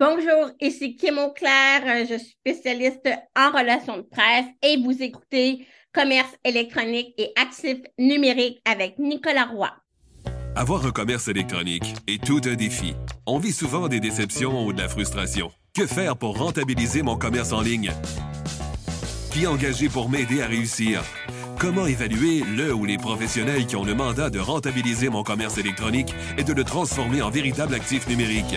Bonjour, ici Kim Auclair, euh, je suis spécialiste en relations de presse et vous écoutez Commerce électronique et actifs numériques avec Nicolas Roy. Avoir un commerce électronique est tout un défi. On vit souvent des déceptions ou de la frustration. Que faire pour rentabiliser mon commerce en ligne? Qui engager pour m'aider à réussir? Comment évaluer le ou les professionnels qui ont le mandat de rentabiliser mon commerce électronique et de le transformer en véritable actif numérique?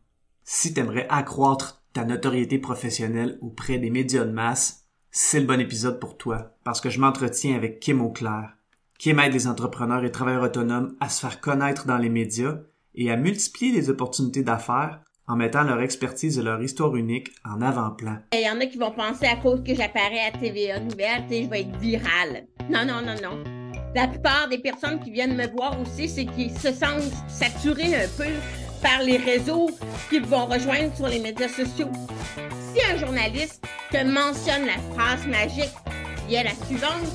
Si tu aimerais accroître ta notoriété professionnelle auprès des médias de masse, c'est le bon épisode pour toi parce que je m'entretiens avec Kim Auclair. Kim aide les entrepreneurs et travailleurs autonomes à se faire connaître dans les médias et à multiplier les opportunités d'affaires en mettant leur expertise et leur histoire unique en avant-plan. Il y en a qui vont penser à cause que j'apparais à TVA Nouvelle, je vais être virale. Non, non, non, non. La plupart des personnes qui viennent me voir aussi, c'est qu'ils se sentent saturés un peu par les réseaux qu'ils vont rejoindre sur les médias sociaux. Si un journaliste te mentionne la phrase magique qui est la suivante.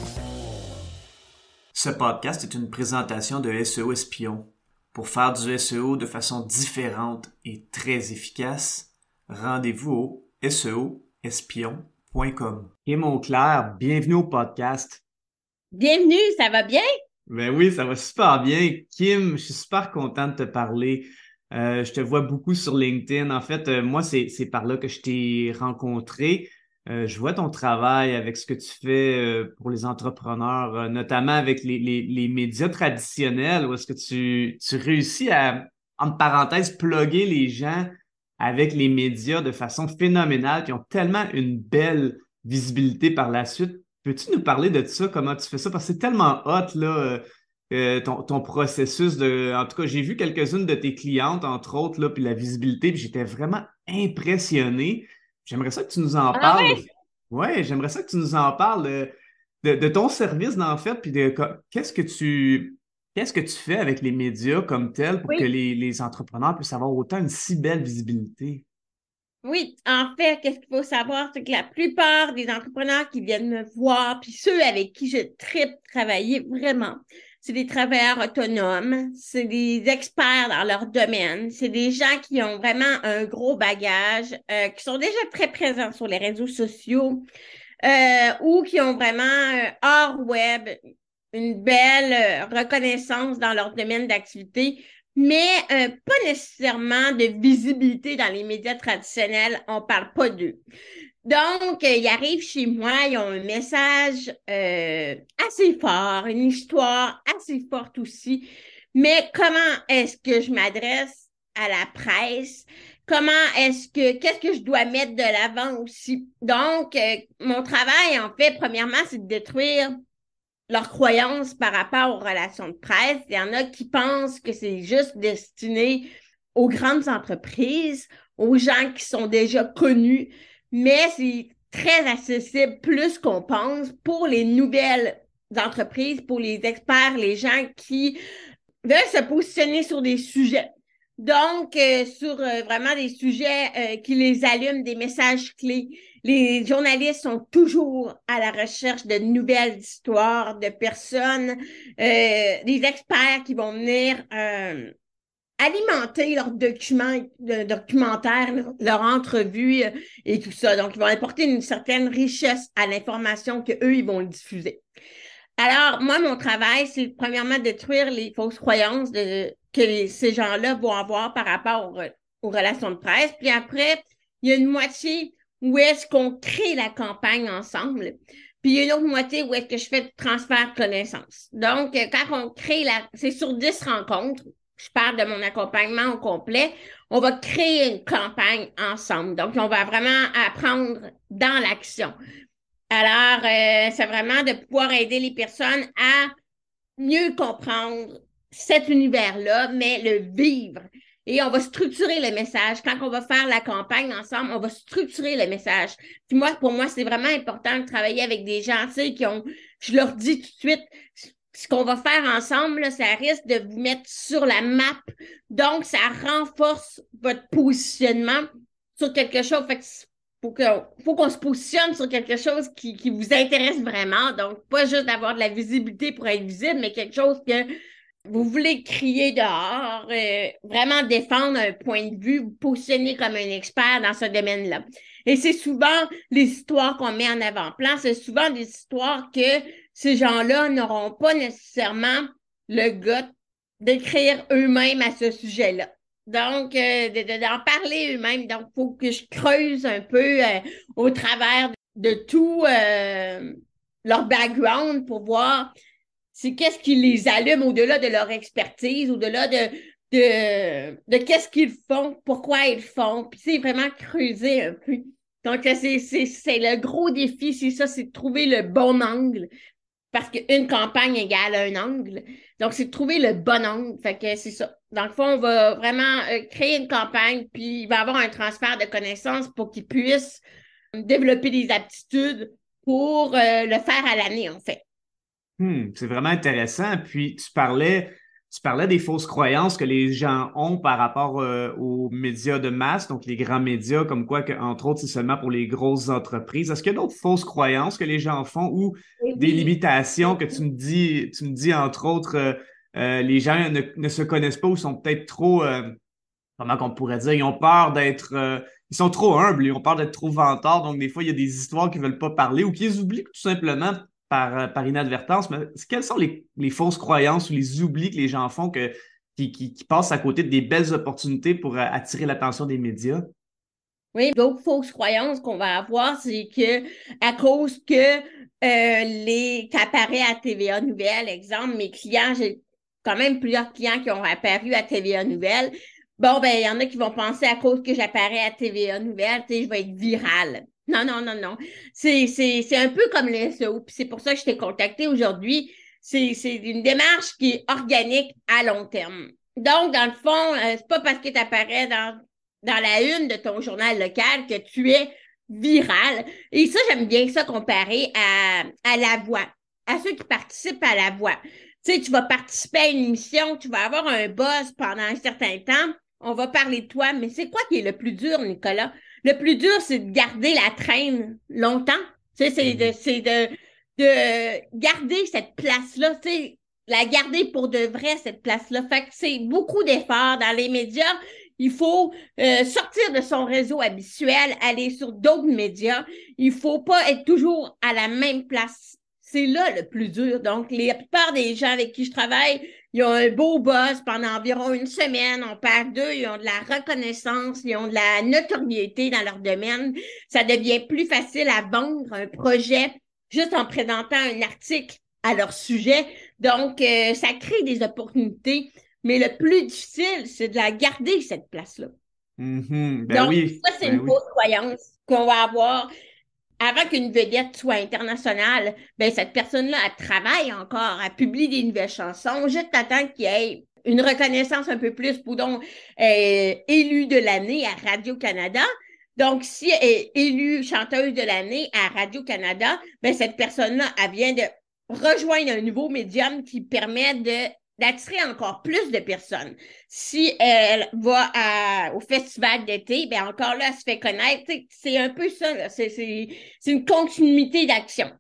Ce podcast est une présentation de SEO Espion. Pour faire du SEO de façon différente et très efficace, rendez-vous au seoespion.com. Et mon clair, bienvenue au podcast. Bienvenue, ça va bien? Ben oui, ça va super bien. Kim, je suis super content de te parler. Euh, je te vois beaucoup sur LinkedIn. En fait, euh, moi, c'est par là que je t'ai rencontré. Euh, je vois ton travail avec ce que tu fais pour les entrepreneurs, notamment avec les, les, les, médias traditionnels, où est-ce que tu, tu réussis à, en parenthèse, plugger les gens avec les médias de façon phénoménale, qui ont tellement une belle visibilité par la suite. Peux-tu nous parler de ça, comment tu fais ça? Parce que c'est tellement hot, là. Euh, ton, processus de. En tout cas, j'ai vu quelques-unes de tes clientes, entre autres, là, puis la visibilité, puis j'étais vraiment impressionné. J'aimerais ça que tu nous en ah parles. ouais, j'aimerais ça que tu nous en parles de, ton service, en fait, puis de qu'est-ce que tu. Qu'est-ce que tu fais avec les médias comme tel pour que les, les entrepreneurs puissent avoir autant une si belle visibilité? Oui, en fait, qu'est-ce qu'il faut savoir, c'est que la plupart des entrepreneurs qui viennent me voir, puis ceux avec qui je tripe travailler vraiment, c'est des travailleurs autonomes, c'est des experts dans leur domaine, c'est des gens qui ont vraiment un gros bagage, euh, qui sont déjà très présents sur les réseaux sociaux euh, ou qui ont vraiment euh, hors web une belle reconnaissance dans leur domaine d'activité, mais pas nécessairement de visibilité dans les médias traditionnels. On parle pas d'eux. Donc, euh, ils arrivent chez moi, ils ont un message euh, assez fort, une histoire assez forte aussi. Mais comment est-ce que je m'adresse à la presse? Comment est-ce que, qu'est-ce que je dois mettre de l'avant aussi? Donc, euh, mon travail, en fait, premièrement, c'est de détruire leurs croyances par rapport aux relations de presse. Il y en a qui pensent que c'est juste destiné aux grandes entreprises, aux gens qui sont déjà connus mais c'est très accessible, plus qu'on pense, pour les nouvelles entreprises, pour les experts, les gens qui veulent se positionner sur des sujets. Donc, euh, sur euh, vraiment des sujets euh, qui les allument, des messages clés. Les journalistes sont toujours à la recherche de nouvelles histoires, de personnes, des experts qui vont venir alimenter leurs documents, de, documentaires, leur, entrevue euh, et tout ça. Donc, ils vont apporter une certaine richesse à l'information qu'eux, ils vont diffuser. Alors, moi, mon travail, c'est premièrement de détruire les fausses croyances de, que ces gens-là vont avoir par rapport aux, relations de presse. Puis après, il y a une moitié où est-ce qu'on crée la campagne ensemble. Puis il y a une autre moitié où est-ce que je fais le transfert de connaissances. Donc, euh, quand on crée la... C'est sur 10 rencontres je parle de mon accompagnement au complet, on va créer une campagne ensemble. Donc, on va vraiment apprendre dans l'action. Alors, euh, c'est vraiment de pouvoir aider les personnes à mieux comprendre cet univers-là, mais le vivre. et on va structurer le message. Quand on va faire la campagne ensemble, on va structurer le message. Puis moi, pour moi, c'est vraiment important de travailler avec des gens, tu sais, qui ont, je leur dis tout de suite, ce qu'on va faire ensemble, ça risque de vous mettre sur la map. Donc, ça renforce votre positionnement sur quelque chose. Fait faut faut qu'on se positionne sur quelque chose qui, qui, vous intéresse vraiment. Donc, pas juste d'avoir de la visibilité pour être visible, mais quelque chose que vous voulez crier dehors, euh, vraiment défendre un point de vue, vous positionner comme un expert dans ce domaine-là. Et c'est souvent les histoires qu'on met en avant-plan, c'est souvent des histoires que ces gens-là n'auront pas nécessairement le goût d'écrire eux-mêmes à ce sujet-là. Donc, euh, d'en parler eux-mêmes. Donc, il faut que je creuse un peu euh, au travers de, tout euh, leur background pour voir c'est qu'est-ce qui les allume au-delà de leur expertise, au-delà de, de, de qu'est-ce qu'ils font, pourquoi ils font. Puis c'est vraiment creuser un peu. Donc, c'est le gros défi, c'est ça, c'est de trouver le bon angle parce qu'une campagne égale un angle. Donc, c'est de trouver le bon angle. Fait que c'est ça. Dans le fond, on va vraiment euh, créer une campagne, puis il va y avoir un transfert de connaissances pour qu'ils puissent développer des aptitudes pour euh, le faire à l'année, en fait. Hmm, c'est vraiment intéressant. Puis, tu parlais tu parlais des fausses croyances que les gens ont par rapport euh, aux médias de masse, donc les grands médias, comme quoi, que, entre autres, c'est seulement pour les grosses entreprises. Est-ce qu'il y a d'autres fausses croyances que les gens font ou des limitations que tu me dis, tu me dis, entre autres, euh, euh, les gens ne, se connaissent pas ou sont peut-être trop, comment qu'on pourrait dire, ils ont peur d'être, ils sont trop humbles, ils ont peur d'être trop vantards, donc des fois, il y a des histoires qu'ils ne veulent pas parler ou qu'ils oublient tout simplement euh, par, inadvertance, mais quelles sont les, fausses croyances ou les oublis que les gens font qui, passent à côté des belles opportunités pour euh, attirer l'attention des médias? Oui, d'autres fausses croyances qu'on va avoir, c'est que à cause que euh, les qu'apparaît à TVA Nouvelle, exemple, mes clients, j'ai quand même plusieurs clients qui ont apparu à TVA Nouvelle. Bon, ben, il y en a qui vont penser à cause que j'apparais à TVA Nouvelle, tu sais, je vais être virale. Non, non, non, non. C'est un peu comme le SEO, puis c'est pour ça que je t'ai contacté aujourd'hui. C'est une démarche qui est organique à long terme. Donc, dans le fond, euh, c'est pas parce que tu apparais dans, dans la une de ton journal local que tu es viral. Et ça, j'aime bien ça comparer à, à la voix, à ceux qui participent à la voix. Tu sais, tu vas participer à une émission, tu vas avoir un buzz pendant un certain temps, on va parler de toi, mais c'est quoi qui est le plus dur, Nicolas? Le plus dur, c'est de garder la traîne longtemps. Tu sais, c'est de, mhm. c'est de, de garder cette place-là, tu sais, la garder pour de vrai, cette place-là. Fait que c'est beaucoup d'efforts dans les médias. Il faut euh, sortir de son réseau habituel, aller sur d'autres médias. Il faut pas être toujours à la même place. C'est là le plus dur. Donc, la plupart des gens avec qui je travaille, ils ont un beau boss pendant environ une semaine. On perd d'eux, ils ont de la reconnaissance, ils ont de la notoriété dans leur domaine. Ça devient plus facile à vendre un projet juste en présentant un article à leur sujet. Donc, euh, ça crée des opportunités. Mais le plus difficile, c'est de la garder, cette place-là. Mm-hmm. Ben Donc, ça, c'est ben une fausse croyance qu'on va avoir avant qu'une vedette soit internationale, ben cette personne-là, elle travaille encore, elle publie des nouvelles chansons, juste attends qu'il y ait une reconnaissance un peu plus, pour donc euh, élue de l'année à Radio-Canada. Donc, si elle est élue chanteuse de l'année à Radio-Canada, ben cette personne-là, elle vient de rejoindre un nouveau médium qui permet de d'attirer encore plus de personnes. Si elle va au festival d'été, ben encore là, elle se fait connaître. C'est un peu ça. C'est une continuité d'action.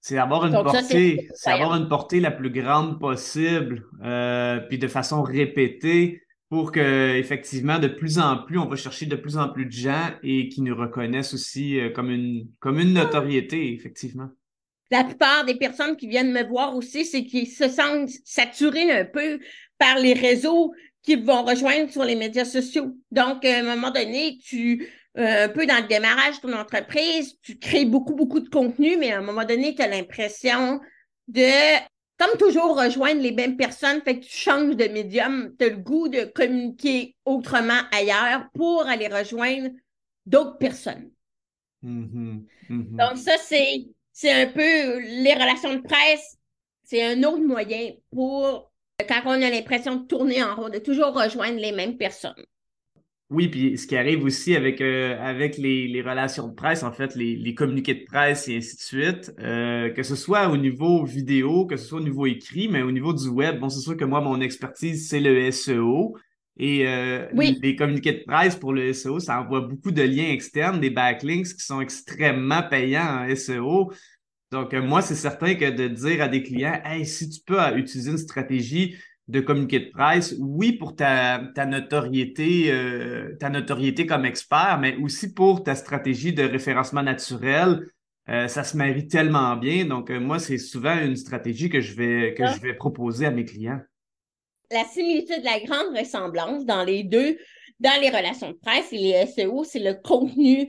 C'est avoir une portée, c'est avoir une portée la plus grande possible, euh, puis de façon répétée pour que effectivement de plus en plus on va chercher de plus en plus de gens et qui nous reconnaissent aussi euh, comme une comme une notoriété effectivement la plupart des personnes qui viennent me voir aussi, c'est qu'ils se sentent saturés un peu par les réseaux qu'ils vont rejoindre sur les médias sociaux. Donc, à un moment donné, tu, euh, un peu dans le démarrage de ton entreprise, tu crées beaucoup, beaucoup de contenu, mais à un moment donné, tu as l'impression de, comme toujours, rejoindre les mêmes personnes, fait que tu changes de médium, tu as le goût de communiquer autrement ailleurs pour aller rejoindre d'autres personnes. Mm-hmm. Mm-hmm. Donc, ça, c'est c'est un peu les relations de presse, c'est un autre moyen pour quand on a l'impression de tourner en rond, de toujours rejoindre les mêmes personnes. Oui, puis ce qui arrive aussi avec, euh, les, relations de presse, en fait, les, les, communiqués de presse et ainsi de suite, euh, que ce soit au niveau vidéo, que ce soit au niveau écrit, mais au niveau du web, bon, c'est sûr que moi, mon expertise, c'est le SEO. Et euh, les communiqués de presse pour le SEO, ça envoie beaucoup de liens externes, des backlinks qui sont extrêmement payants en SEO. Donc, moi, c'est certain que de dire à des clients, hey, si tu peux utiliser une stratégie de communiqué de presse, oui, pour ta, ta notoriété, euh, ta notoriété comme expert, mais aussi pour ta stratégie de référencement naturel. Euh, ça se marie tellement bien. Donc, euh, moi, c'est souvent une stratégie que je vais, que je vais proposer à mes clients. La similitude, la grande ressemblance dans les deux, dans les relations de presse et les SEO, c'est le contenu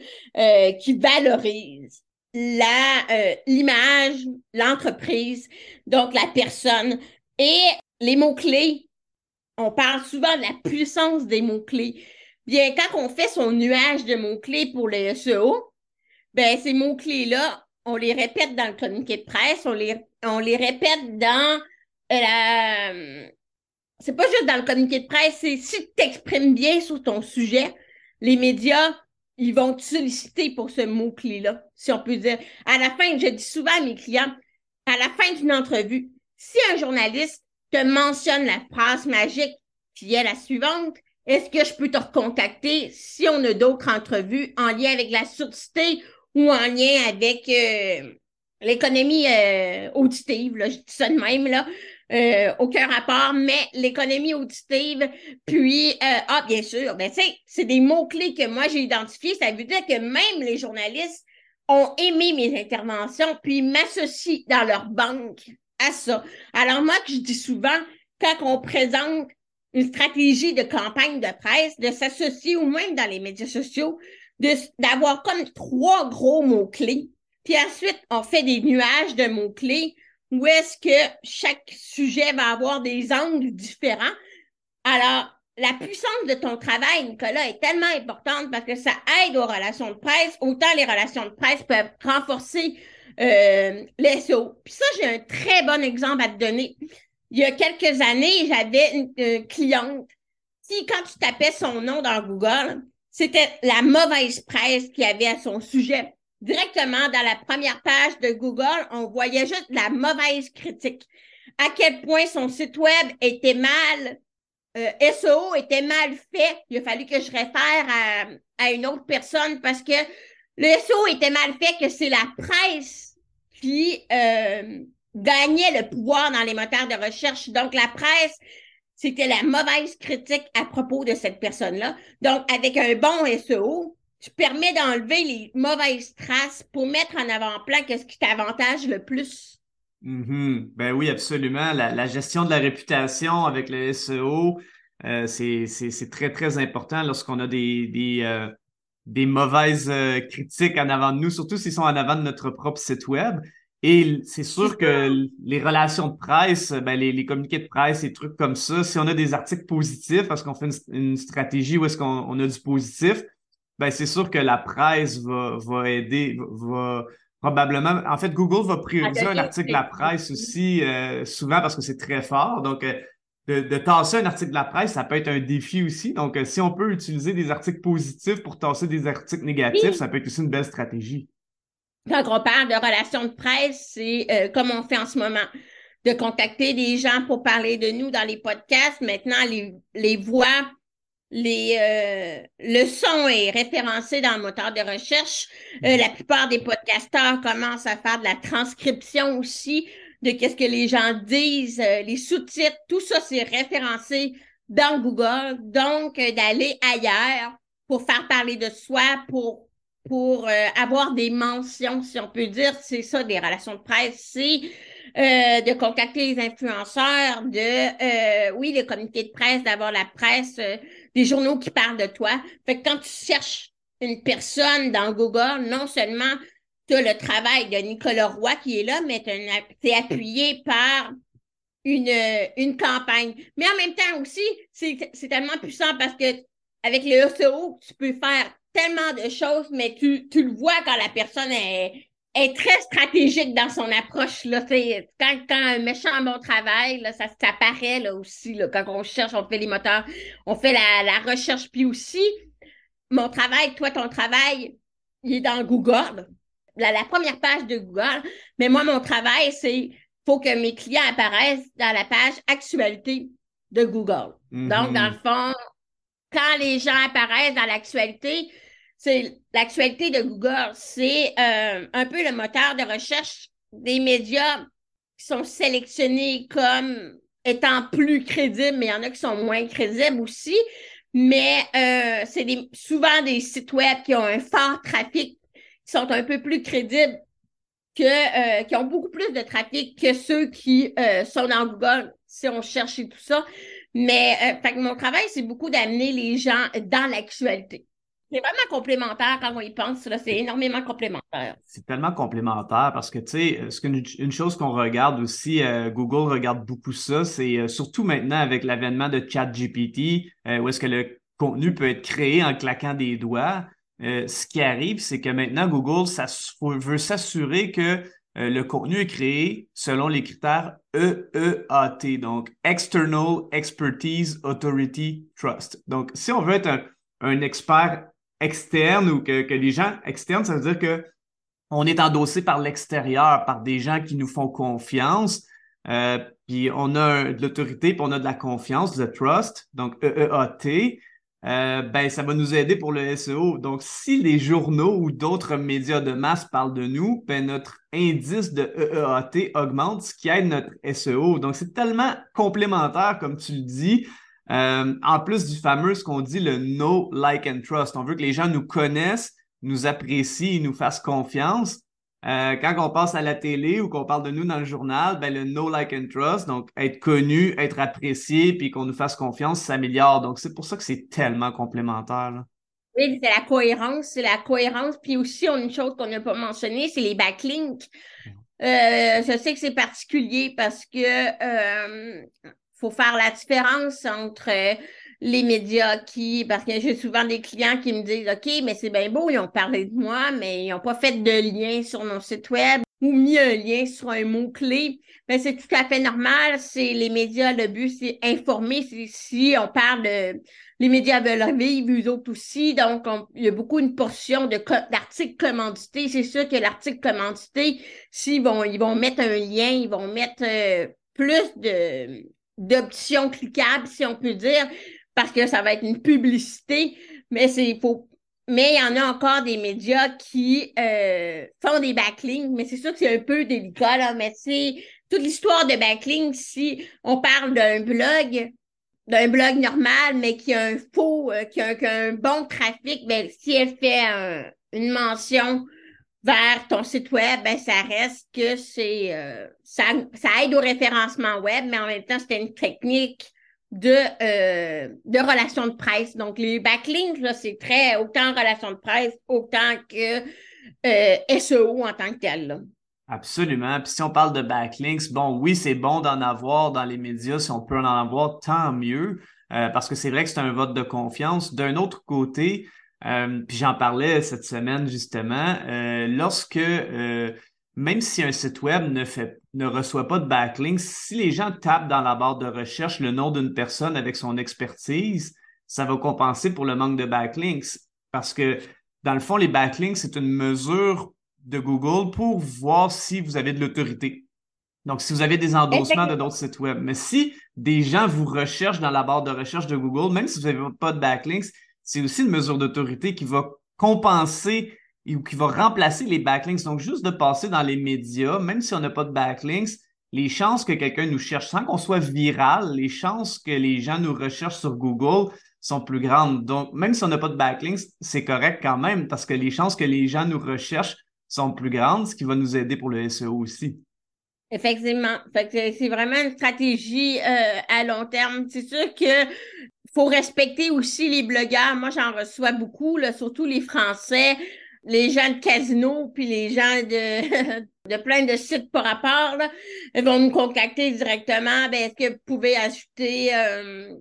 qui valorise la l'image, l'entreprise, donc la personne. Et les mots-clés, on parle souvent de la puissance des mots-clés. Bien, quand on fait son nuage de mots-clés pour le SEO, ben, ces mots-clés-là, on les répète dans le communiqué de presse, on les, on les répète dans euh, la. C'est pas juste dans le communiqué de presse, c'est si tu t'exprimes bien sur ton sujet, les médias, ils vont te solliciter pour ce mot-clé-là, si on peut dire. À la fin, je dis souvent à mes clients, à la fin d'une entrevue, si un journaliste te mentionne la phrase magique qui est la suivante. Est-ce que je peux te recontacter si on a d'autres entrevues en lien avec la surdité ou en lien avec euh, l'économie euh, auditive? Là, je dis ça de même, là? Euh, aucun rapport, mais l'économie auditive, puis, ah, bien sûr, ben, c'est des mots-clés que moi j'ai identifiés. Ça veut dire que même les journalistes ont aimé mes interventions, puis m'associent dans leur banque à ça. Alors moi, que je dis souvent, quand on présente une stratégie de campagne de presse, de s'associer ou même dans les médias sociaux, d'avoir comme trois gros mots-clés. Puis ensuite, on fait des nuages de mots-clés où est-ce que chaque sujet va avoir des angles différents? Alors, la puissance de ton travail, Nicolas, est tellement importante parce que ça aide aux relations de presse. Autant les relations de presse peuvent renforcer euh, les SEO. Puis ça, j'ai un très bon exemple à te donner. Il y a quelques années, j'avais une, cliente qui, quand tu tapais son nom dans Google, c'était la mauvaise presse qu'il y avait à son sujet. Directement dans la première page de Google, on voyait juste la mauvaise critique. À quel point son site web était mal, euh, SEO était mal fait. Il a fallu que je réfère à, à une autre personne parce que le SEO était mal fait, que c'est la presse qui euh, gagnait le pouvoir dans les moteurs de recherche. Donc, la presse, c'était la mauvaise critique à propos de cette personne-là. Donc, avec un bon SEO, tu permets d'enlever les mauvaises traces pour mettre en avant-plan qu'est-ce qui t'avantage le plus. Mm-hmm. Ben oui, absolument. La, gestion de la réputation avec le SEO, euh, c'est très, très important lorsqu'on a des, des, euh, des mauvaises euh, critiques en avant de nous, surtout s'ils sont en avant de notre propre site web. Et c'est sûr que les relations de presse, ben les, les, communiqués de presse, et trucs comme ça, si on a des articles positifs, parce qu'on fait une, stratégie où est-ce qu'on a du positif, ben c'est sûr que la presse va, va aider, va, probablement. En fait, Google va prioriser un article de la presse aussi, euh, souvent parce que c'est très fort. Donc, euh, de, de, tasser un article de la presse, ça peut être un défi aussi. Donc, euh, si on peut utiliser des articles positifs pour tasser des articles négatifs, ça peut être aussi une belle stratégie. Quand on parle de relations de presse, c'est comme on fait en ce moment, de contacter des gens pour parler de nous dans les podcasts. Maintenant, les, les voix, les, euh, le son est référencé dans le moteur de recherche. la plupart des podcasteurs commencent à faire de la transcription aussi de qu'est-ce que les gens disent, euh, les sous-titres, tout ça, c'est référencé dans Google. Donc, euh, d'aller ailleurs pour faire parler de soi, pour, pour euh, avoir des mentions, si on peut dire, c'est ça, des relations de presse, c'est de contacter les influenceurs, de, oui, les comités de presse, d'avoir la presse, des journaux qui parlent de toi. Fait que quand tu cherches une personne dans Google, non seulement tu as le travail de Nicolas Roy qui est là, mais c'est appuyé par une, une campagne. Mais en même temps aussi, c'est tellement puissant parce que avec le SEO, tu peux faire tellement de choses, mais tu, tu le vois quand la personne est, est très stratégique dans son approche. Là, quand, quand un méchant bon travail, là, ça, ça paraît là, aussi. Là, quand on cherche, on fait les moteurs, on fait la, la recherche. Puis aussi, mon travail, toi, ton travail, il est dans Google, la, la première page de Google. Mais moi, mon travail, c'est faut que mes clients apparaissent dans la page actualité de Google. Donc, dans Mhm. le fond, quand les gens apparaissent dans l'actualité, c'est l'actualité de Google, c'est euh, un peu le moteur de recherche des médias qui sont sélectionnés comme étant plus crédibles, mais il y en a qui sont moins crédibles aussi. Mais euh, c'est souvent des sites web qui ont un fort trafic, qui sont un peu plus crédibles que euh, qui ont beaucoup plus de trafic que ceux qui sont dans Google si on cherche et tout ça. Mais fait que mon travail, c'est beaucoup d'amener les gens dans l'actualité. C'est vraiment complémentaire quand on y pense. C'est énormément complémentaire. C'est tellement complémentaire parce que, tu sais, euh, ce qu'une- une chose qu'on regarde aussi, euh, Google regarde beaucoup ça, c'est euh, surtout maintenant avec l'avènement de ChatGPT, euh, où est-ce que le contenu peut être créé en claquant des doigts. Ce qui arrive, c'est que maintenant, Google s'ass- veut s'assurer que le contenu est créé selon les critères EEAT, donc External Expertise Authority Trust. Donc, si on veut être un, un expert externe ou que, que les gens externes, ça veut dire que on est endossé par l'extérieur, par des gens qui nous font confiance. Euh, puis on a de l'autorité, puis on a de la confiance, de trust, donc EEAT. Euh, ben, ça va nous aider pour le SEO. Donc, si les journaux ou d'autres médias de masse parlent de nous, ben, notre indice de EEAT augmente, ce qui aide notre SEO. Donc, c'est tellement complémentaire, comme tu le dis. Euh, en plus du fameux, ce qu'on dit, le know, like and trust. On veut que les gens nous connaissent, nous apprécient, nous fassent confiance. Euh, quand on passe à la télé ou qu'on parle de nous dans le journal, ben le know, like and trust, donc être connu, être apprécié, puis qu'on nous fasse confiance, s'améliore. Donc c'est pour ça que c'est tellement complémentaire. là. Oui, c'est la cohérence, c'est la cohérence. Puis aussi, on a une chose qu'on n'a pas mentionnée, c'est les backlinks. Euh, je sais que c'est particulier parce que euh, faut faire la différence entre euh, les médias qui, parce que j'ai souvent des clients qui me disent, OK, mais c'est bien beau, ils ont parlé de moi, mais ils n'ont pas fait de lien sur mon site web ou mis un lien sur un mot-clé. Ben, c'est tout à fait normal. C'est les médias, le but, c'est informer. Si on parle de les médias veulent vivre, eux autres aussi. Donc, on- il y a beaucoup une portion de d'articles commandités. C'est sûr que l'article commandité, s'ils vont, ils vont mettre un lien, ils vont mettre euh, plus de d'options cliquables, si on peut dire, parce que ça va être une publicité. Mais c'est faut. Mais il y en a encore des médias qui euh, font des backlinks, mais c'est sûr que c'est un peu délicat, là. Mais c'est toute l'histoire de backlinks, si on parle d'un blog, d'un blog normal, mais qui a un faux, euh, qui, a, un bon trafic, ben, si elle fait un- une mention vers ton site web, ben, ça reste que c'est euh, ça, ça aide au référencement web, mais en même temps, c'est une technique de, euh, de relations de presse. Donc, les backlinks, là, c'est très autant relation de presse, autant que euh, SEO en tant que tel. Absolument. Puis si on parle de backlinks, bon, oui, c'est bon d'en avoir dans les médias. Si on peut en avoir, tant mieux. Euh, parce que c'est vrai que c'est un vote de confiance. D'un autre côté, euh, puis j'en parlais cette semaine justement, euh, lorsque euh, même si un site web ne fait ne reçoit pas de backlinks, si les gens tapent dans la barre de recherche le nom d'une personne avec son expertise, ça va compenser pour le manque de backlinks. Parce que dans le fond, les backlinks, c'est une mesure de Google pour voir si vous avez de l'autorité. Donc, si vous avez des endossements de d'autres sites web. Mais si des gens vous recherchent dans la barre de recherche de Google, même si vous n'avez pas de backlinks, c'est aussi une mesure d'autorité qui va compenser ou qui va remplacer les backlinks. Donc, juste de passer dans les médias, même si on n'a pas de backlinks, les chances que quelqu'un nous cherche, sans qu'on soit viral, les chances que les gens nous recherchent sur Google sont plus grandes. Donc, même si on n'a pas de backlinks, c'est correct quand même parce que les chances que les gens nous recherchent sont plus grandes, ce qui va nous aider pour le SEO aussi. Effectivement. C'est vraiment une stratégie euh, à long terme. C'est sûr que faut respecter aussi les blogueurs. Moi, j'en reçois beaucoup, là, surtout les Français, les gens de casino, puis les gens de, de plein de sites par rapport, là, ils vont nous contacter directement. Ben, est-ce que vous pouvez ajouter euh,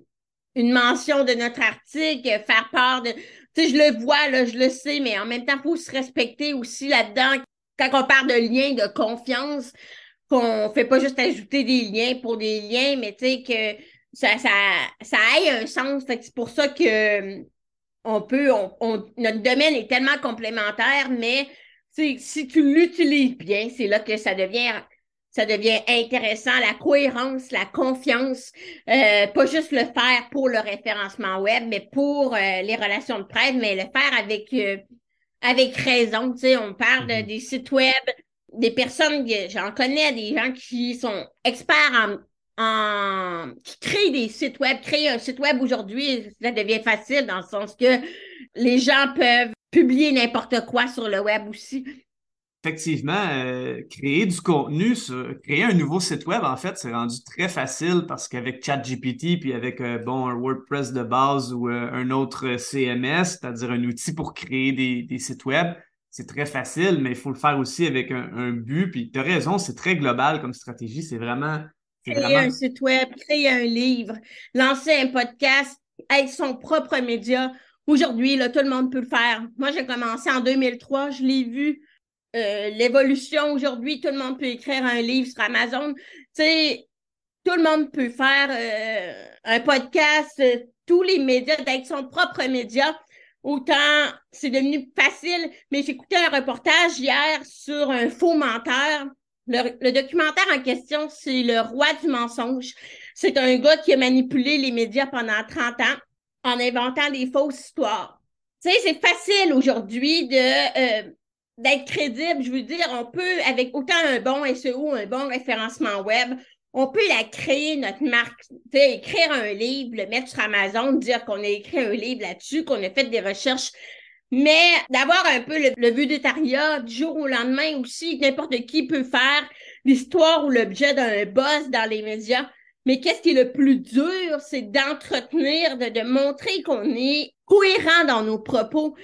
une mention de notre article, faire part de. Tu sais, je le vois, là, je le sais, mais en même temps, il faut se respecter aussi là-dedans. Quand on parle de lien de confiance, qu'on fait pas juste ajouter des liens pour des liens, mais tu sais que ça, ça, ça ait un sens. C'est pour ça que on peut, on, notre domaine est tellement complémentaire, mais si tu l'utilises bien, c'est là que ça devient ça devient intéressant, la cohérence, la confiance, euh, pas juste le faire pour le référencement web, mais pour euh, les relations de presse, mais le faire avec euh, avec raison. Tu sais, on parle de, mm-hmm. des sites web, des personnes, j'en connais des gens qui sont experts qui créent des sites web. Créer un site web aujourd'hui, ça devient facile dans le sens que les gens peuvent publier n'importe quoi sur le web aussi effectivement, euh, créer du contenu, créer un nouveau site web, en fait, c'est rendu très facile parce qu'avec ChatGPT, puis avec euh, bon, un WordPress de base ou euh, un autre CMS, c'est-à-dire un outil pour créer des, sites web, c'est très facile, mais il faut le faire aussi avec un, but. Puis tu as raison, c'est très global comme stratégie. C'est vraiment. Créer un site web, créer un livre, lancer un podcast, être son propre média. Aujourd'hui, là, tout le monde peut le faire. Moi, j'ai commencé en 2003, je l'ai vu euh, l'évolution aujourd'hui, tout le monde peut écrire un livre sur Amazon. Tu sais, tout le monde peut faire euh, un podcast, euh, tous les médias, d'être son propre média. Autant c'est devenu facile, mais j'écoutais un reportage hier sur un faux menteur. Le, le documentaire en question, c'est Le roi du mensonge. C'est un gars qui a manipulé les médias pendant 30 ans en inventant des fausses histoires. Tu sais, c'est facile aujourd'hui de d'être crédible, je veux dire, on peut, avec autant un bon SEO, un bon référencement web, on peut la créer, notre marque, écrire un livre, le mettre sur Amazon, dire qu'on a écrit un livre là-dessus, qu'on a fait des recherches, mais d'avoir un peu le, le végétariat du jour au lendemain aussi, n'importe qui peut faire l'histoire ou l'objet d'un boss dans les médias. Mais qu'est-ce qui est le plus dur, c'est d'entretenir, de, de montrer qu'on est cohérent dans nos propos.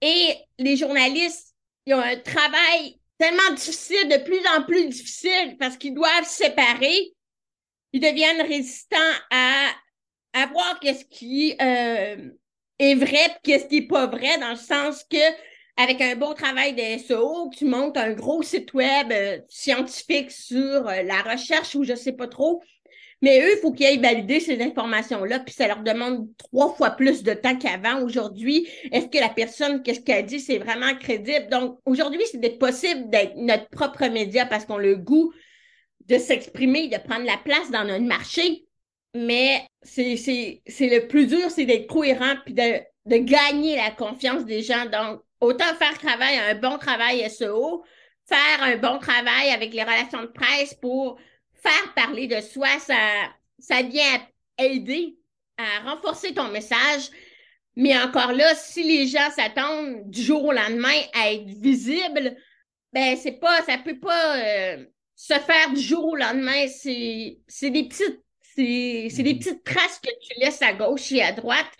Et les journalistes ils ont un travail tellement difficile, de plus en plus difficile, parce qu'ils doivent séparer. Ils deviennent résistants à, à voir qu'est-ce qui euh, est vrai qu'est-ce qui est pas vrai, dans le sens que avec un beau travail de SEO, tu montes un gros site web euh, scientifique sur euh, la recherche ou je sais pas trop, mais eux, il faut qu'ils aillent valider ces informations-là, puis ça leur demande trois fois plus de temps qu'avant. Aujourd'hui, est-ce que la personne, qu'est-ce qu'elle dit, c'est vraiment crédible? Donc, aujourd'hui, c'est possible d'être notre propre média parce qu'on a le goût de s'exprimer, de prendre la place dans notre marché. Mais c'est le plus dur, c'est d'être cohérent puis de, de gagner la confiance des gens. Donc, autant faire travail, un bon travail SEO, faire un bon travail avec les relations de presse pour faire parler de soi, ça, ça vient aider à renforcer ton message. Mais encore là, si les gens s'attendent du jour au lendemain à être visibles, ben c'est pas, ça peut pas euh, se faire du jour au lendemain. C'est, c'est des petites, c'est, des mhm. petites traces que tu laisses à gauche et à droite.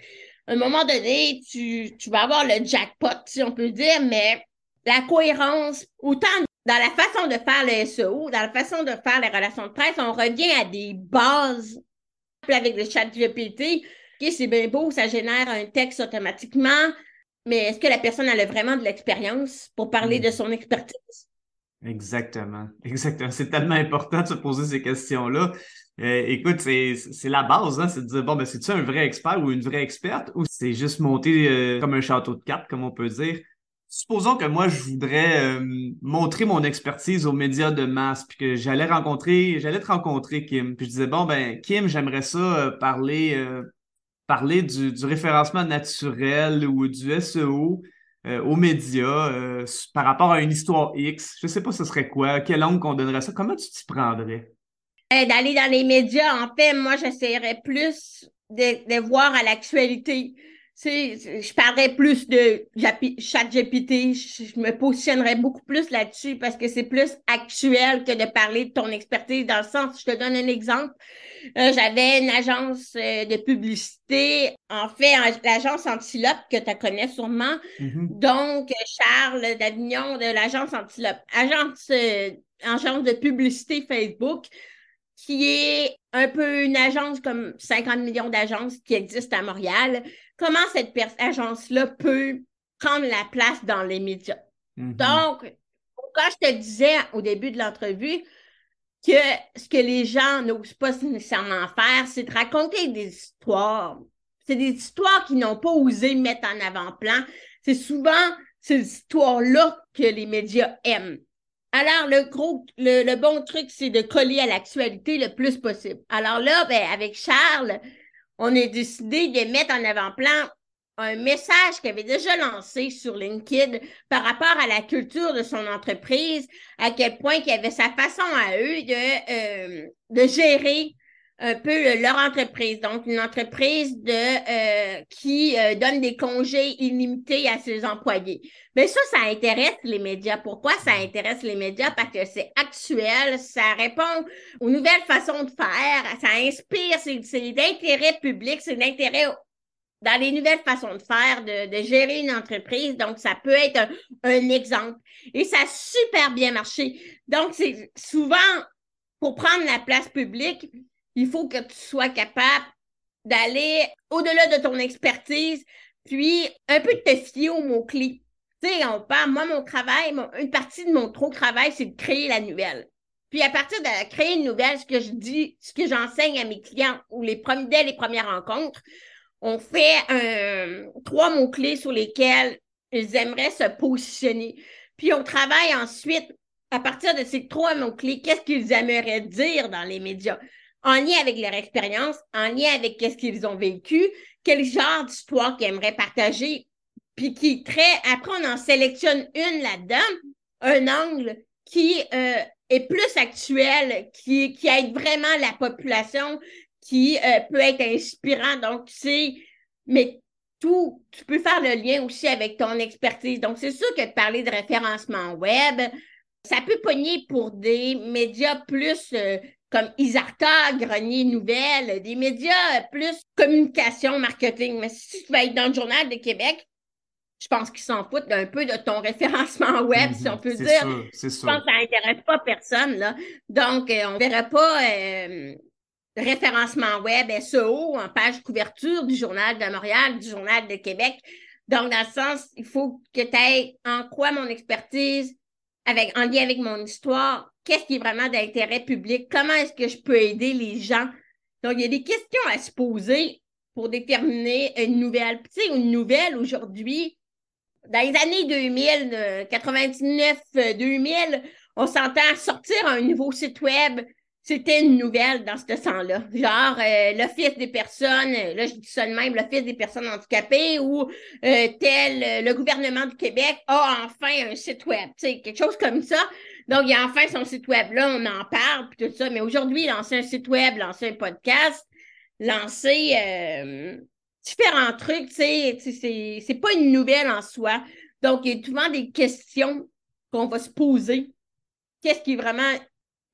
À un moment donné, tu, tu vas avoir le jackpot, si on peut dire, mais la cohérence, autant dans la façon de faire le SEO, dans la façon de faire les relations de presse, on revient à des bases avec le chat GPT. OK, c'est bien beau, ça génère un texte automatiquement, mais est-ce que la personne a vraiment de l'expérience pour parler de son expertise? Exactement. Exactement. C'est tellement important de se poser ces questions-là. Euh, écoute, c'est la base, hein, c'est de dire, bon, ben, c'est-tu un vrai expert ou une vraie experte ou c'est juste monter euh, comme un château de cartes, comme on peut dire? supposons que moi, je voudrais euh, montrer mon expertise aux médias de masse, puis que j'allais rencontrer, j'allais te rencontrer, Kim. Puis je disais, bon, ben, Kim, j'aimerais ça parler, parler du, référencement naturel ou du SEO aux médias par rapport à une histoire X. Je sais pas ce serait quoi, quel angle qu'on donnerait ça. Comment tu t'y prendrais? D'aller dans les médias, en fait, moi, j'essaierais plus de, de voir à l'actualité je parlerais plus de chat GPT, je, me positionnerais beaucoup plus là-dessus parce que c'est plus actuel que de parler de ton expertise dans le sens, je te donne un exemple. Euh, j'avais une agence euh, de publicité, en fait, l'agence Antilope que tu connais sûrement. Mm-hmm. Donc, Charles d'Avignon de l'agence Antilope. Agence, euh, agence de publicité Facebook qui est un peu une agence comme 50 millions d'agences qui existent à Montréal, comment cette agence-là peut prendre la place dans les médias? Mm-hmm. Donc, quand je te disais au début de l'entrevue que ce que les gens n'osent pas nécessairement faire, c'est de raconter des histoires. C'est des histoires qui n'ont pas osé mettre en avant-plan. C'est souvent ces histoires-là que les médias aiment. Alors, le gros, le, bon truc, c'est de coller à l'actualité le plus possible. Alors là, ben, avec Charles, on a décidé de mettre en avant-plan un message qu'il avait déjà lancé sur LinkedIn par rapport à la culture de son entreprise, à quel point il y avait sa façon à eux de, euh, de gérer un peu leur entreprise. Donc, une entreprise de euh, qui euh, donne des congés illimités à ses employés. Mais ça, ça intéresse les médias. Pourquoi ça intéresse les médias? Parce que c'est actuel, ça répond aux nouvelles façons de faire, ça inspire, c'est d'intérêt public, c'est d'intérêt dans les nouvelles façons de faire, de, de, gérer une entreprise. Donc, ça peut être un, un exemple. Et ça a super bien marché. Donc, c'est souvent pour prendre la place publique, il faut que tu sois capable d'aller au-delà de ton expertise, puis un peu de te fier aux mots-clés. Tu sais, on parle, moi, mon travail, une partie de mon travail, c'est de créer la nouvelle. Puis à partir de créer une nouvelle, ce que je dis, ce que j'enseigne à mes clients ou les dès les premières rencontres, on fait trois mots-clés sur lesquels ils aimeraient se positionner. Puis on travaille ensuite à partir de ces trois mots-clés, qu'est-ce qu'ils aimeraient dire dans les médias? En lien avec leur expérience, en lien avec qu'est-ce qu'ils ont vécu, quel genre d'histoire qu'ils aimeraient partager, puis qui très, après on en sélectionne une là-dedans, un angle qui euh, est plus actuel, qui, qui aide vraiment la population, qui euh, peut être inspirant. Donc, c'est, mais tout, tu peux faire le lien aussi avec ton expertise. Donc, c'est sûr que de parler de référencement web, ça peut pogner pour des médias plus euh, comme Isarta, Grenier Nouvelle, des médias plus communication, marketing. Mais si tu vas être dans le Journal de Québec, je pense qu'ils s'en foutent un peu de ton référencement web, si on peut dire. je pense que ça n'intéresse pas personne. Là. Donc, euh, on ne verra pas euh, référencement web SEO en page couverture du Journal de Montréal, du Journal de Québec. Donc, dans le sens, il faut que tu aies en quoi mon expertise, avec, en lien avec mon histoire, qu'est-ce qui est vraiment d'intérêt public, comment est-ce que je peux aider les gens? Donc, il y a des questions à se poser pour déterminer une nouvelle. Tu sais, une nouvelle aujourd'hui, dans les années 2000, 99, 2000, on s'entend sortir un nouveau site web. C'était une nouvelle dans ce sens-là. Genre, euh, l'Office des personnes, là, je dis ça de même, l'Office des personnes handicapées ou euh, tel, le gouvernement du Québec a enfin un site web. Tu sais, quelque chose comme ça. Donc, il a enfin son site web. Là, on en parle, puis tout ça. Mais aujourd'hui, lancer un site web, lancer un podcast, lancer euh, différents trucs, tu sais, c'est pas une nouvelle en soi. Donc, il y a souvent des questions qu'on va se poser. Qu'est-ce qui est vraiment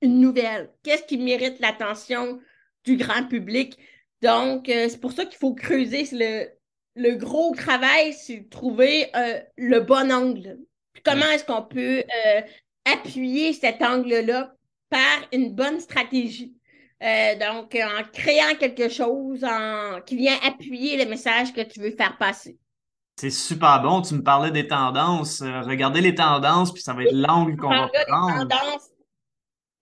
une nouvelle? Qu'est-ce qui mérite l'attention du grand public? Donc, euh, c'est pour ça qu'il faut creuser le, le gros travail, c'est trouver euh, le bon angle. comment est-ce qu'on peut appuyer cet angle-là par une bonne stratégie? Euh, donc, en créant quelque chose en, qui vient appuyer le message que tu veux faire passer. C'est super bon. Tu me parlais des tendances. Euh, regardez les tendances, puis ça va être l'angle qu'on va prendre. Tendances,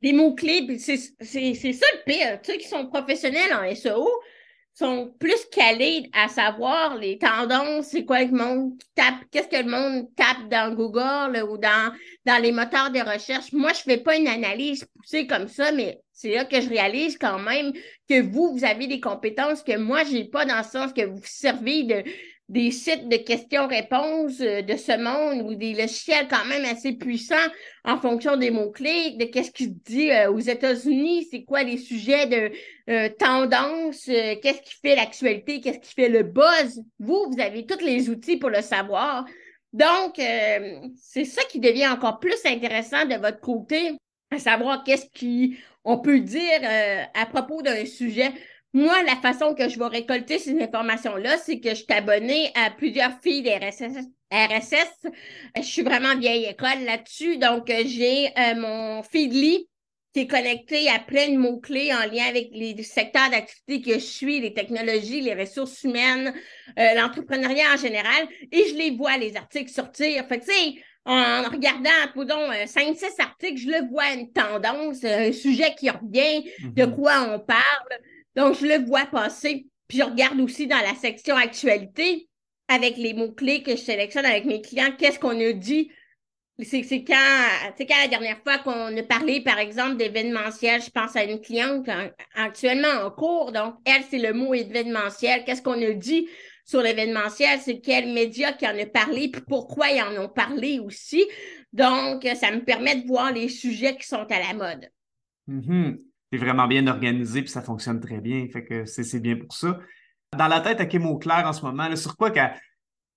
des mots-clés, c'est ça le pire. Ceux qui sont professionnels en SEO, sont plus calés à savoir les tendances, c'est quoi le monde tape, qu'est-ce que le monde tape dans Google ou dans, dans les moteurs de recherche. Moi, je fais pas une analyse poussée comme ça, mais c'est là que je réalise quand même que vous, vous avez des compétences que moi, j'ai pas dans le sens que vous servez de, des sites de questions-réponses euh, de ce monde ou des logiciels quand même assez puissants en fonction des mots-clés, de qu'est-ce qui se dit euh, aux États-Unis, c'est quoi les sujets de euh, tendance, qu'est-ce qui fait l'actualité, qu'est-ce qui fait le buzz? Vous, vous avez tous les outils pour le savoir. Donc, c'est ça qui devient encore plus intéressant de votre côté, à savoir qu'est-ce qu'on peut dire à propos d'un sujet. Moi, la façon que je vais récolter ces informations-là, c'est que je suis abonnée à plusieurs filles RSS. RSS. Je suis vraiment vieille école là-dessus. Donc, euh, j'ai euh, mon Feedly qui est connecté à plein de mots-clés en lien avec les secteurs d'activité que je suis, les technologies, les ressources humaines, euh, l'entrepreneuriat en général. Et je les vois, les articles sortir. Fait que, tu sais, en regardant, poudon, 5-6 articles, je le vois une tendance, un sujet qui revient, de mm-hmm. quoi on parle. Donc, je le vois passer. Puis je regarde aussi dans la section actualité avec les mots-clés que je sélectionne avec mes clients, qu'est-ce qu'on a dit? C'est quand, quand la dernière fois qu'on a parlé, par exemple, d'événementiel, je pense à une cliente actuellement en cours. Donc, elle, c'est le mot événementiel. Qu'est-ce qu'on a dit sur l'événementiel? C'est quel média qui en a parlé, puis pourquoi ils en ont parlé aussi. Donc, ça me permet de voir les sujets qui sont à la mode. Mm-hmm vraiment bien organisé puis ça fonctionne très bien. Fait que c'est bien pour ça. Dans la tête à Kim Auclair en ce moment, sur quoi qu'elle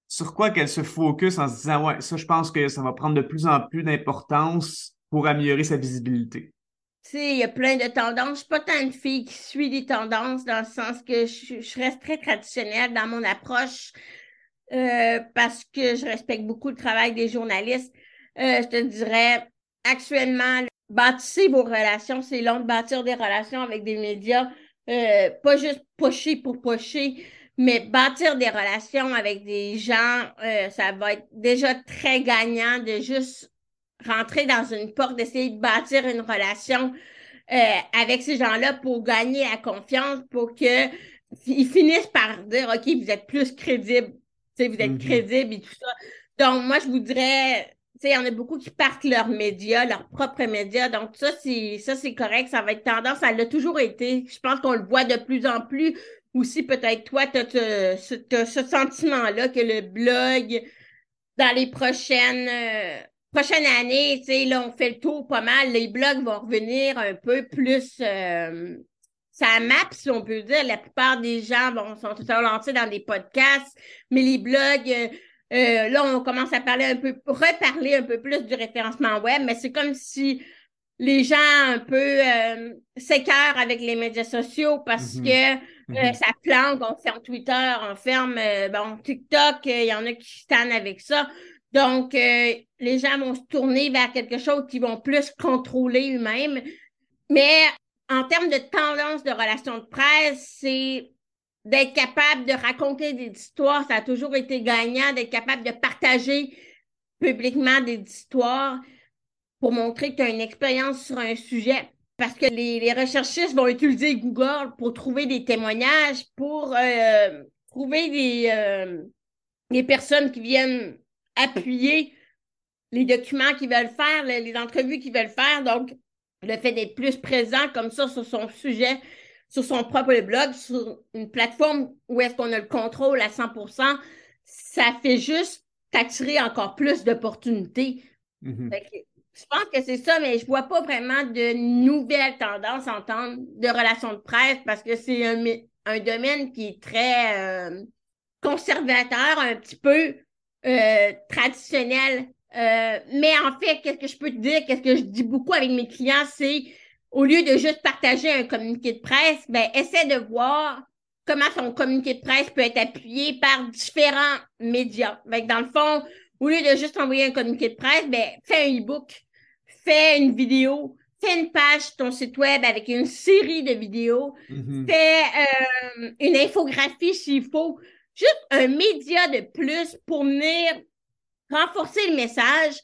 sur quoi qu'elle se focus en se disant Ouais, ça, je pense que ça va prendre de plus en plus d'importance pour améliorer sa visibilité? Tu sais, il y a plein de tendances. Je suis pas tant une fille qui suit des tendances dans le sens que je, reste très traditionnelle dans mon approche euh, parce que je respecte beaucoup le travail des journalistes. Euh, je te dirais, actuellement, bâtissez vos relations. C'est long de bâtir des relations avec des médias, euh, pas juste pocher pour pocher, mais bâtir des relations avec des gens, euh, ça va être déjà très gagnant de juste rentrer dans une porte, d'essayer de bâtir une relation euh, avec ces gens-là pour gagner la confiance, pour que ils finissent par dire OK, vous êtes plus crédible, vous êtes mm-hmm. crédible et tout ça. Donc, moi, je vous dirais, il y en a beaucoup qui partent leurs médias, leurs propres médias. Donc, ça, c'est ça, c'est correct. Ça va être tendance. Ça l'a toujours été. Je pense qu'on le voit de plus en plus. Aussi, peut-être toi, tu as, ce sentiment-là que le blog, dans les prochaines, euh, prochaines années, là, on fait le tour pas mal. Les blogs vont revenir un peu plus. Euh, ça map, si on peut dire. La plupart des gens bon, sont lancés dans des podcasts, mais les blogs, euh, euh, là, on commence à parler un peu, reparler un peu plus du référencement web, mais c'est comme si les gens un peu euh, s'écœurent avec les médias sociaux parce mm-hmm. que euh, mm-hmm. ça planque, on ferme Twitter, on ferme bon TikTok, il y en a qui stannent avec ça. Donc, les gens vont se tourner vers quelque chose qui vont plus contrôler eux-mêmes. Mais en termes de tendance de relations de presse, c'est d'être capable de raconter des histoires, ça a toujours été gagnant, d'être capable de partager publiquement des histoires pour montrer que tu as une expérience sur un sujet. Parce que les, recherchistes vont utiliser Google pour trouver des témoignages, pour euh, trouver des, euh, des personnes qui viennent appuyer les documents qu'ils veulent faire, les, les entrevues qu'ils veulent faire. Donc, le fait d'être plus présent comme ça sur son sujet, sur son propre blog, sur une plateforme où est-ce qu'on a le contrôle à 100% ça fait juste t'attirer encore plus d'opportunités. Mm-hmm. Je pense que c'est ça, mais je vois pas vraiment de nouvelles tendances en temps de relations de presse parce que c'est un, un, domaine qui est très euh, conservateur, un petit peu euh, traditionnel. Euh, mais en fait, qu'est-ce que je peux te dire, qu'est-ce que je dis beaucoup avec mes clients, c'est au lieu de juste partager un communiqué de presse, ben, essaie de voir comment son communiqué de presse peut être appuyé par différents médias. dans le fond, au lieu de juste envoyer un communiqué de presse, ben, fais un e-book, fais une vidéo, fais une page sur ton site web avec une série de vidéos, mm-hmm. fais euh, une infographie s'il faut, juste un média de plus pour venir renforcer le message,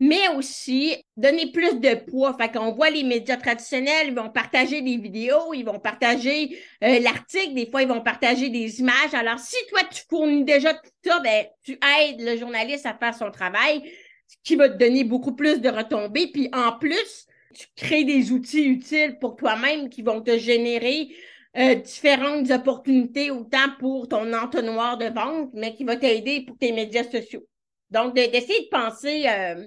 mais aussi donner plus de poids. Fait qu'on voit les médias traditionnels, ils vont partager des vidéos, ils vont partager euh, l'article, des fois ils vont partager des images. Alors, si toi, tu fournis déjà tout ça, ben, tu aides le journaliste à faire son travail, ce qui va te donner beaucoup plus de retombées. Puis en plus, tu crées des outils utiles pour toi-même qui vont te générer euh, différentes opportunités, autant pour ton entonnoir de vente, mais qui va t'aider pour tes médias sociaux. Donc, d'essayer de penser euh,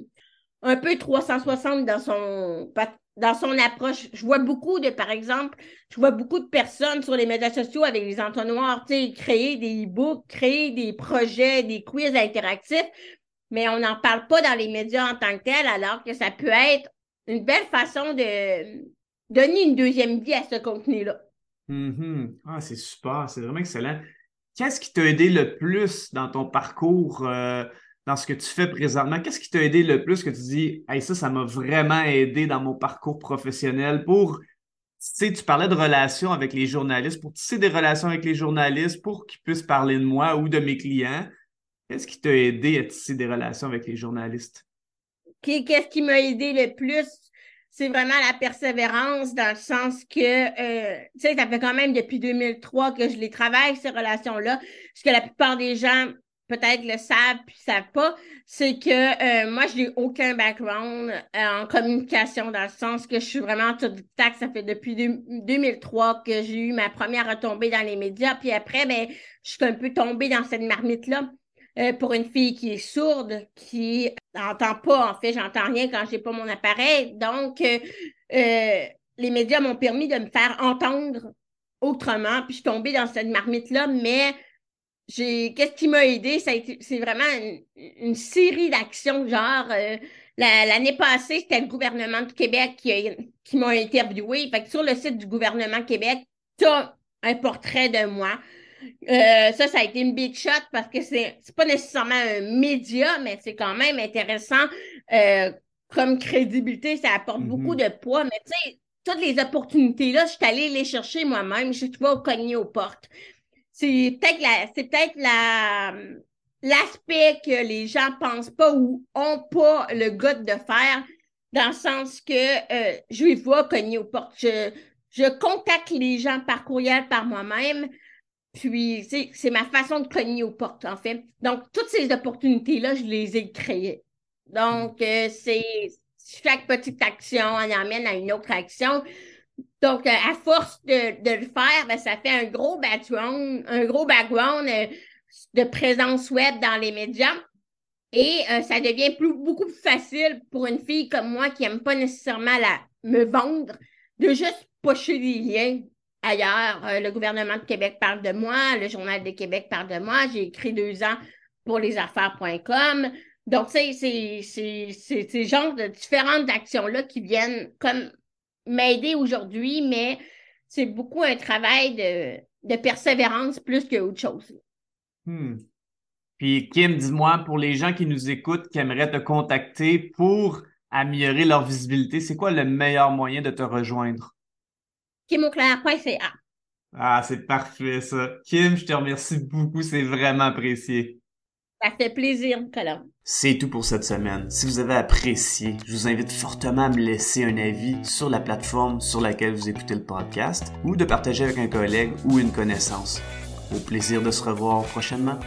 un peu 360 dans son, dans son approche. Je vois beaucoup de, par exemple, je vois beaucoup de personnes sur les médias sociaux avec des entonnoirs, tu sais, créer des e-books, créer des projets, des quiz interactifs, mais on n'en parle pas dans les médias en tant que tel, alors que ça peut être une belle façon de donner une deuxième vie à ce contenu-là. Mm-hmm. Ah, c'est super, c'est vraiment excellent. Qu'est-ce qui t'a aidé le plus dans ton parcours? Euh, dans ce que tu fais présentement, qu'est-ce qui t'a aidé le plus que tu dis, ça, ça m'a vraiment aidé dans mon parcours professionnel pour, tu sais, tu parlais de relations avec les journalistes, pour tisser des relations avec les journalistes, pour qu'ils puissent parler de moi ou de mes clients. Qu'est-ce qui t'a aidé à tisser des relations avec les journalistes? Qu'est-ce qui m'a aidé le plus? c'est vraiment la persévérance dans le sens que, euh, tu sais, ça fait quand même depuis 2003 que je les travaille, ces relations-là. Ce que la plupart des gens peut-être le savent puis savent pas, c'est que euh, moi, je n'ai aucun background euh, en communication dans le sens que je suis vraiment autodidacte. Ça fait depuis 2003 que j'ai eu ma première retombée dans les médias. Puis après, ben, je suis un peu tombée dans cette marmite-là. Euh, pour une fille qui est sourde, qui n'entend pas, en fait, j'entends rien quand j'ai pas mon appareil. Donc, les médias m'ont permis de me faire entendre autrement, puis je suis tombée dans cette marmite-là, mais qu'est-ce qui m'a aidé, c'est vraiment une, série d'actions, genre euh, l'année passée, c'était le gouvernement de Québec qui, qui m'a interviewé. Fait que sur le site du gouvernement Québec, tu as un portrait de moi. Euh, ça, ça a été une big shot parce que c'est pas nécessairement un média, mais c'est quand même intéressant euh, comme crédibilité. Ça apporte mm-hmm. beaucoup de poids. Mais tu sais, toutes les opportunités-là, je suis allée les chercher moi-même. Je suis pas cogner aux portes c'est peut-être la, c'est peut-être la, l'aspect que les gens pensent pas ou ont pas le goût de faire, dans le sens que euh, je vais voir cogner aux portes. Je, je contacte les gens par courriel par moi-même. Puis, c'est ma façon de cogner aux portes, en fait. Donc, toutes ces opportunités-là, je les ai créées. Donc, euh, c'est chaque petite action, on amène à une autre action. Donc, euh, à force de, de le faire, ben, ça fait un gros background, un gros background euh, de présence web dans les médias. Et euh, ça devient plus, beaucoup plus facile pour une fille comme moi qui n'aime pas nécessairement la, me vendre, de juste pocher des liens ailleurs. le gouvernement de Québec parle de moi, le Journal de Québec parle de moi. J'ai écrit deux ans pour lesaffaires.com. Donc, c'est ces genres de différentes actions-là qui viennent comme m'aider aujourd'hui, mais c'est beaucoup un travail de, persévérance plus qu'autre chose. Hmm. Puis Kim, dis-moi, pour les gens qui nous écoutent, qui aimeraient te contacter pour améliorer leur visibilité, c'est quoi le meilleur moyen de te rejoindre? KimAuclair.ca. Ah, c'est parfait ça. Kim, je te remercie beaucoup, c'est vraiment apprécié. Ça fait plaisir, Nicolas. C'est tout pour cette semaine. Si vous avez apprécié, je vous invite fortement à me laisser un avis sur la plateforme sur laquelle vous écoutez le podcast ou de partager avec un collègue ou une connaissance. Au plaisir de se revoir prochainement.